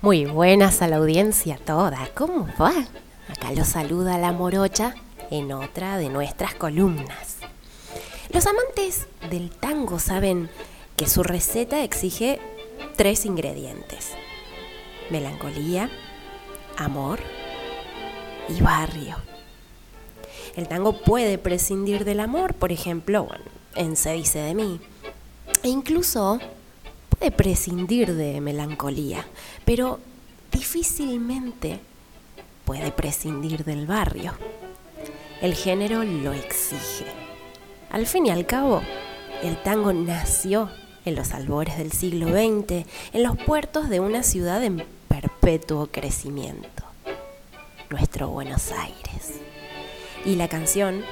Muy buenas a la audiencia toda, ¿cómo va? Acá lo saluda la morocha en otra de nuestras columnas. Los amantes del tango saben que su receta exige tres ingredientes. Melancolía, amor y barrio. El tango puede prescindir del amor, por ejemplo, en Se dice de mí. E incluso puede prescindir de melancolía, pero difícilmente puede prescindir del barrio. El género lo exige. Al fin y al cabo, el tango nació en los albores del siglo XX, en los puertos de una ciudad en perpetuo crecimiento, nuestro Buenos Aires. Y la canción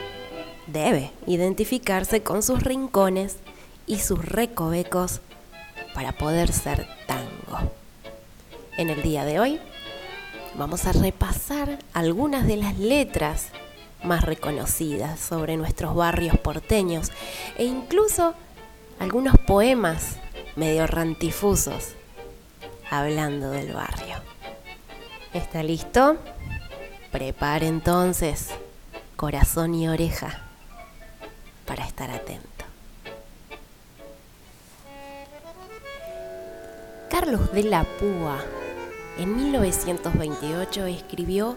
debe identificarse con sus rincones y sus recovecos para poder ser tango. En el día de hoy vamos a repasar algunas de las letras más reconocidas sobre nuestros barrios porteños e incluso algunos poemas medio rantifusos hablando del barrio. ¿Está listo? Prepare entonces corazón y oreja para estar atento. Carlos de la Púa en 1928 escribió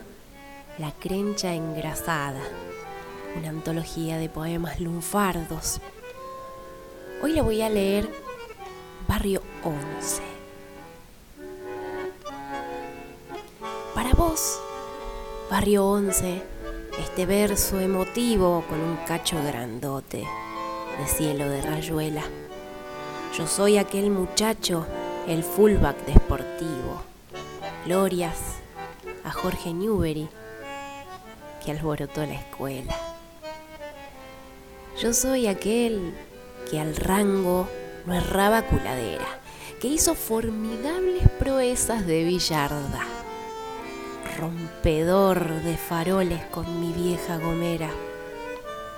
La Crencha Engrasada, una antología de poemas lunfardos. Hoy le voy a leer Barrio 11. Para vos, Barrio 11, este verso emotivo con un cacho grandote de cielo de rayuela. Yo soy aquel muchacho, el fullback deportivo glorias a Jorge Newbery que alborotó la escuela. Yo soy aquel que al rango no erraba culadera, que hizo formidables proezas de billarda, rompedor de faroles con mi vieja gomera.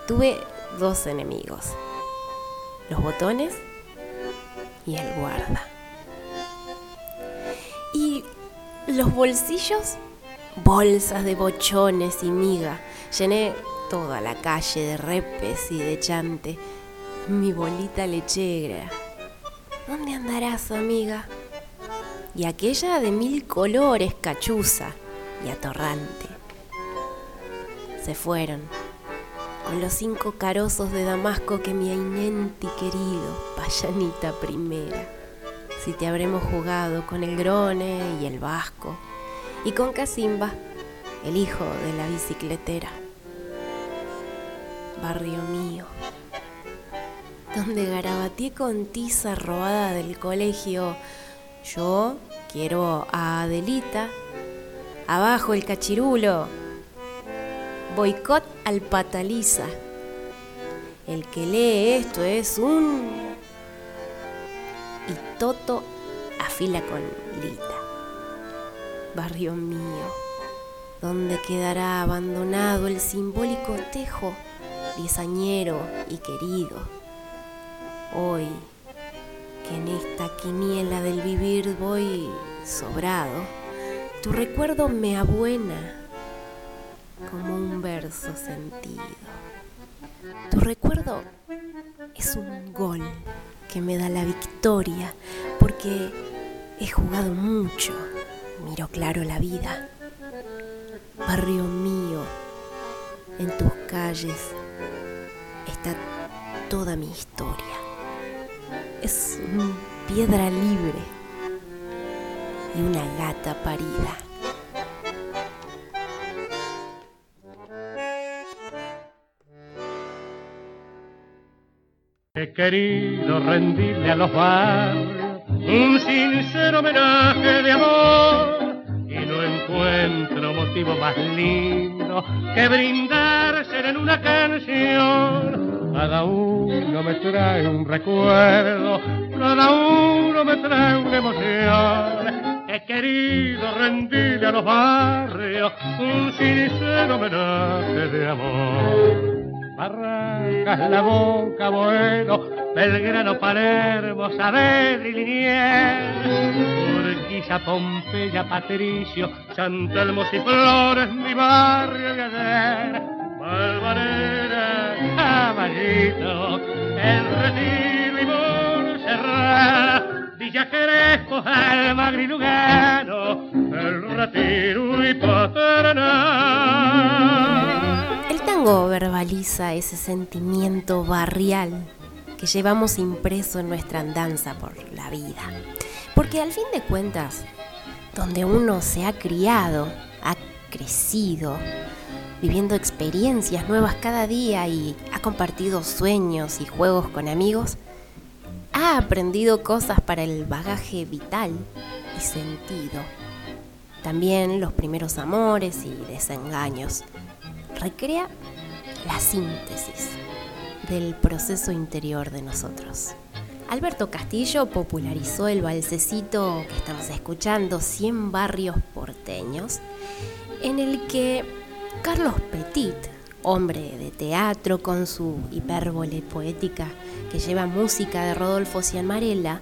Tuve dos enemigos, los botones y el guarda. Los bolsillos, bolsas de bochones y miga. Llené toda la calle de repes y de chante. Mi bolita lechera. ¿Dónde andarás, amiga? Y aquella de mil colores, cachuza y atorrante. Se fueron con los cinco carozos de Damasco que mi Ainenti querido, payanita primera si te habremos jugado con el Grone y el Vasco, y con Casimba, el hijo de la bicicletera. Barrio mío, donde garabateé con tiza robada del colegio, yo quiero a Adelita, abajo el cachirulo, boicot al pataliza. El que lee esto es un Toto afila con Lita. Barrio mío, donde quedará abandonado el simbólico tejo, disañero y querido. Hoy, que en esta quiniela del vivir voy sobrado, tu recuerdo me abuena como un verso sentido. Tu recuerdo es un gol que me da la victoria, porque he jugado mucho, miro claro la vida. Barrio mío, en tus calles está toda mi historia. Es piedra libre y una gata parida. Querido rendirle a los barrios un sincero homenaje de amor y no encuentro motivo más lindo que brindarse en una canción. Cada uno me trae un recuerdo, cada uno me trae una emoción. He querido rendirle a los barrios un sincero homenaje de amor. Barrancas, La Boca, Bueno, Belgrano, Palermo, Saavedra y Liniers, Villa Pompeya, Patricio, Santelmo y Flores, mi barrio de ayer. Valvanera, Caballito, El Retiro y Montserrat, Villa Crespo, Lugano, Verbaliza ese sentimiento barrial que llevamos impreso en nuestra andanza por la vida. Porque al fin de cuentas, donde uno se ha criado, ha crecido, viviendo experiencias nuevas cada día y ha compartido sueños y juegos con amigos, ha aprendido cosas para el bagaje vital y sentido. También los primeros amores y desengaños. Recrea la síntesis del proceso interior de nosotros. Alberto Castillo popularizó el balsecito que estamos escuchando, 100 barrios porteños, en el que Carlos Petit, hombre de teatro con su hipérbole poética que lleva música de Rodolfo Cianmarella,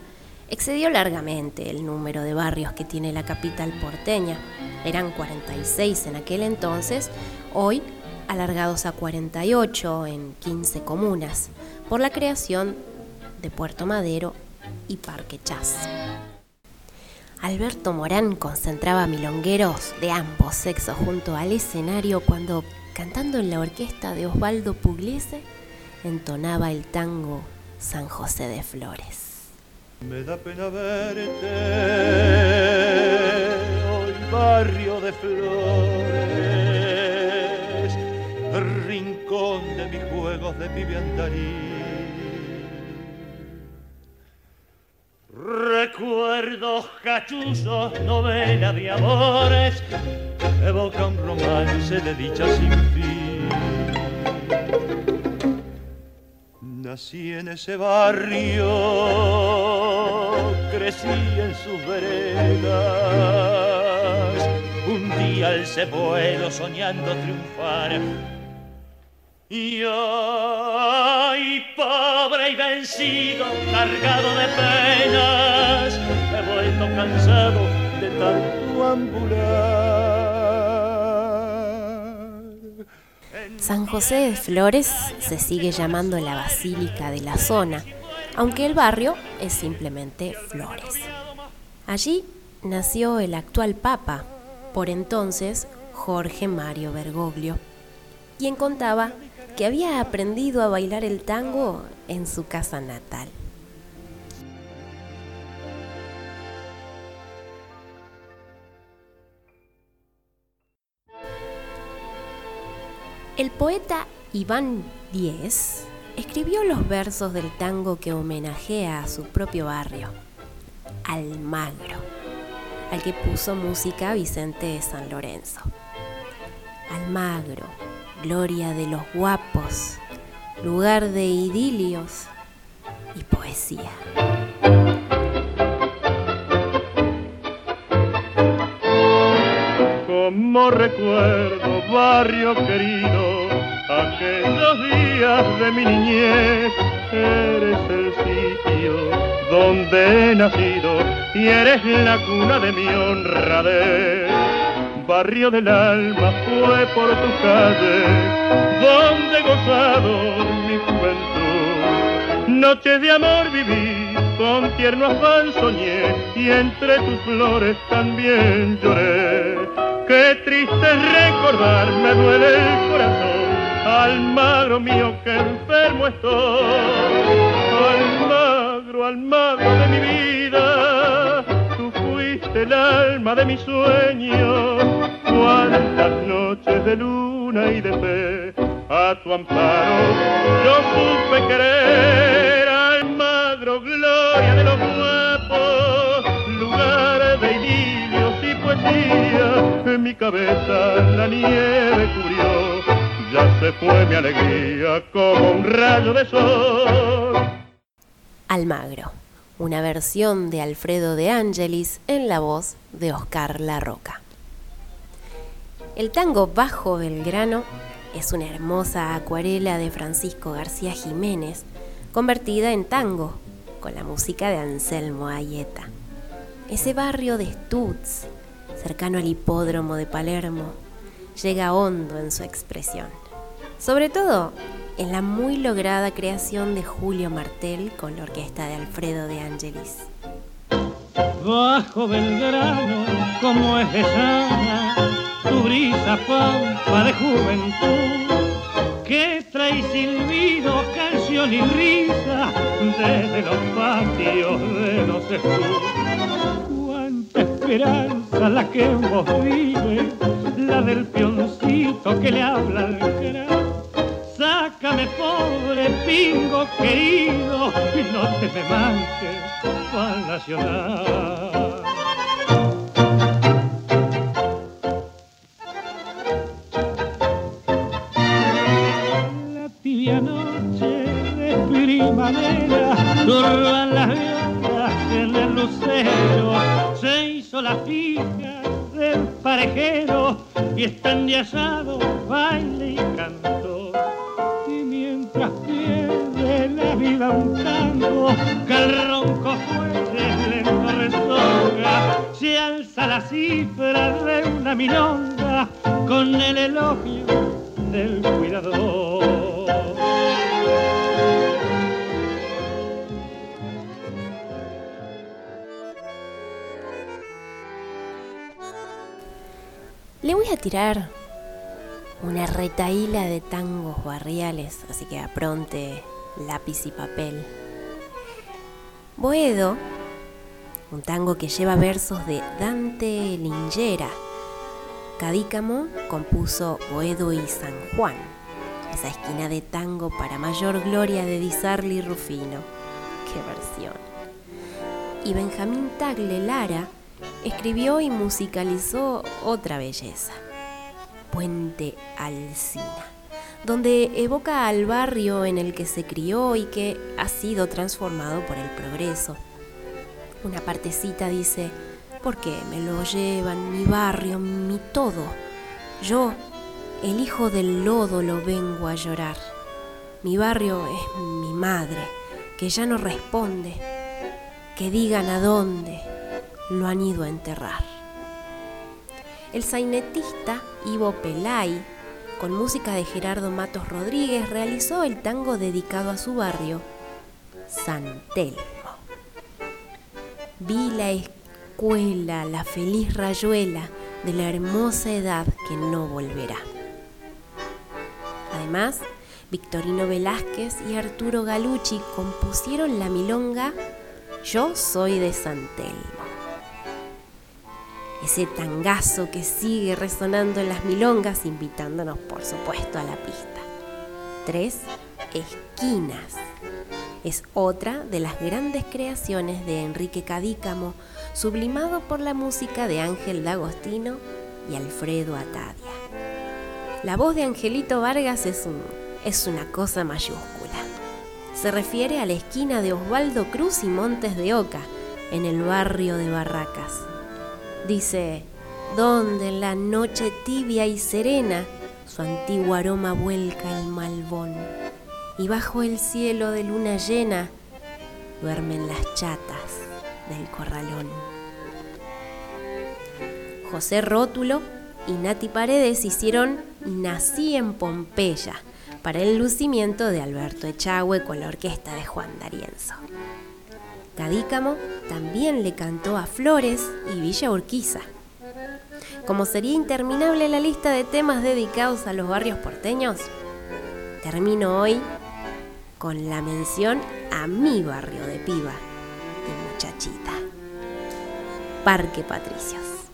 excedió largamente el número de barrios que tiene la capital porteña. Eran 46 en aquel entonces, hoy alargados a 48 en 15 comunas, por la creación de Puerto Madero y Parque Chas. Alberto Morán concentraba milongueros de ambos sexos junto al escenario cuando, cantando en la orquesta de Osvaldo Pugliese, entonaba el tango San José de Flores. Me da pena verte hoy barrio de flores rincón de mis juegos de pibe Recuerdos cachuzos, novela de amores, evoca un romance de dicha sin fin. Nací en ese barrio, crecí en sus veredas. Un día alcé vuelo soñando triunfar y pobre y vencido, cargado de penas, he vuelto cansado de tanto ambular. San José de Flores se sigue llamando la Basílica de la zona, aunque el barrio es simplemente Flores. Allí nació el actual Papa, por entonces Jorge Mario Bergoglio, quien contaba que había aprendido a bailar el tango en su casa natal. El poeta Iván Diez escribió los versos del tango que homenajea a su propio barrio, Almagro, al que puso música Vicente de San Lorenzo. Almagro, gloria de los guapos, lugar de idilios y poesía. Como recuerdo, barrio querido, aquellos días de mi niñez, eres el sitio donde he nacido y eres la cuna de mi honradez barrio del alma fue por tu calle, donde gozado mi juventud. Noches de amor viví, con tierno afán soñé, y entre tus flores también lloré. Qué triste recordar, me duele el corazón, Almagro mío que enfermo estoy. Almagro, Almagro de mi vida, tú fuiste el alma de mi sueño cuántas noches de luna y de fe a tu amparo yo supe querer Almagro, gloria de los guapos, lugar de idilios y poesía, en mi cabeza la nieve cubrió, ya se fue mi alegría como un rayo de sol. Almagro, una versión de Alfredo de Angelis en la voz de Oscar La Roca. El tango Bajo Belgrano es una hermosa acuarela de Francisco García Jiménez, convertida en tango, con la música de Anselmo Ayeta. ese barrio de Stutz, cercano al hipódromo de Palermo, llega hondo en su expresión. Sobre todo en la muy lograda creación de Julio Martel con la orquesta de Alfredo de Angelis. Bajo Belgrano, como es sana, tu brisa pampa de juventud, que trae silbido, canción y risa desde los patios de los estudios. Cuánta esperanza la que vos vive, la del pioncito que le habla al gran Sácame pobre pingo querido y no te me manches para nacional. Las en el lucero se hizo la fija del parejero y están de asado baile y canto. Pierde la vida un tango que el ronco fuerte lento resoga se alza la cifra de una milonga con el elogio del cuidador a tirar una retaíla de tangos barriales, así que apronte lápiz y papel. Boedo, un tango que lleva versos de Dante Lingera. Cadícamo compuso Boedo y San Juan, esa esquina de tango para mayor gloria de Di Sarli y Rufino. ¡Qué versión! Y Benjamín Tagle Lara escribió y musicalizó otra belleza. Puente Alcina, donde evoca al barrio en el que se crió y que ha sido transformado por el progreso. Una partecita dice, ¿por qué me lo llevan mi barrio, mi todo? Yo, el hijo del lodo, lo vengo a llorar. Mi barrio es mi madre, que ya no responde, que digan a dónde lo han ido a enterrar. El sainetista Ivo Pelay, con música de Gerardo Matos Rodríguez, realizó el tango dedicado a su barrio, San Telmo. Vi la escuela, la feliz rayuela de la hermosa edad que no volverá. Además, Victorino Velázquez y Arturo Galucci compusieron la milonga Yo soy de San Telmo ese tangazo que sigue resonando en las milongas, invitándonos por supuesto a la pista. Tres esquinas. Es otra de las grandes creaciones de Enrique Cadícamo, sublimado por la música de Ángel D'Agostino y Alfredo Atadia. La voz de Angelito Vargas es, un, es una cosa mayúscula. Se refiere a la esquina de Osvaldo Cruz y Montes de Oca, en el barrio de Barracas, Dice, donde en la noche tibia y serena su antiguo aroma vuelca el malbón, y bajo el cielo de luna llena duermen las chatas del corralón. José Rótulo y Nati Paredes hicieron Nací en Pompeya para el lucimiento de Alberto Echagüe con la orquesta de Juan D'Arienzo. Cadícamo también le cantó a Flores y Villa Urquiza. Como sería interminable la lista de temas dedicados a los barrios porteños, termino hoy con la mención a mi barrio de piba y muchachita, Parque Patricios.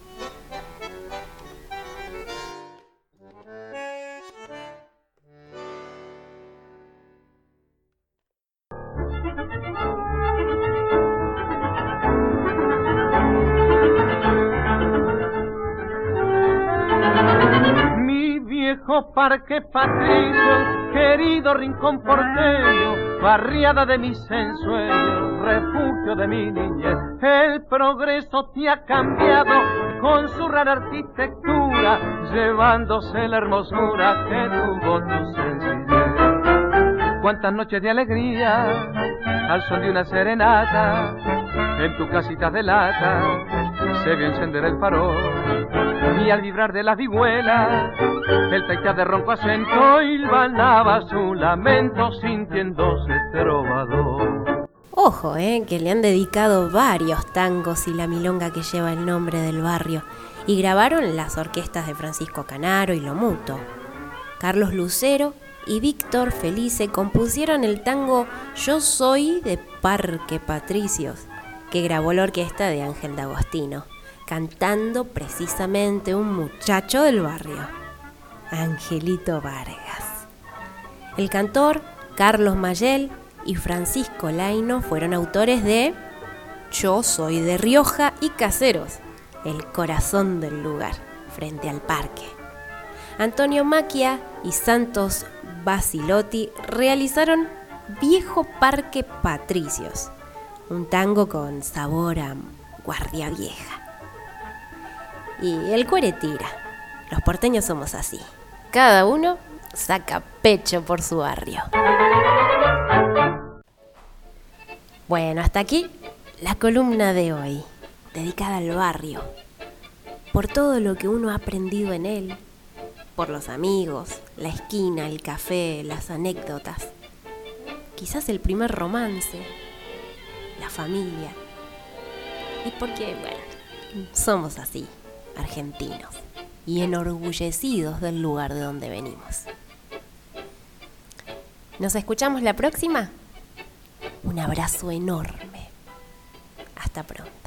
Parque patricio, querido rincón porteño, barriada de mis ensueños, refugio de mi niñez. El progreso te ha cambiado con su rara arquitectura, llevándose la hermosura que tuvo tu sencillez. Cuántas noches de alegría al son de una serenata en tu casita de lata se vio encender el farol y al vibrar de las vihuelas el taita de ronco acento hilvanaba su lamento sintiéndose trovador. Ojo, eh, que le han dedicado varios tangos y la milonga que lleva el nombre del barrio y grabaron las orquestas de Francisco Canaro y Lomuto. Carlos Lucero y Víctor Felice compusieron el tango Yo soy de Parque Patricios, que grabó la orquesta de Ángel D'Agostino, cantando precisamente un muchacho del barrio, Angelito Vargas. El cantor Carlos Mayel y Francisco Laino fueron autores de Yo soy de Rioja y Caseros, el corazón del lugar, frente al parque. Antonio Maquia y Santos Basilotti realizaron Viejo Parque Patricios, un tango con sabor a guardia vieja. Y el cuere tira. Los porteños somos así. Cada uno saca pecho por su barrio. Bueno, hasta aquí la columna de hoy, dedicada al barrio, por todo lo que uno ha aprendido en él, por los amigos, la esquina, el café, las anécdotas, quizás el primer romance, la familia, y porque, bueno, somos así, argentinos, y enorgullecidos del lugar de donde venimos. ¿Nos escuchamos la próxima? Un abrazo enorme. Hasta pronto.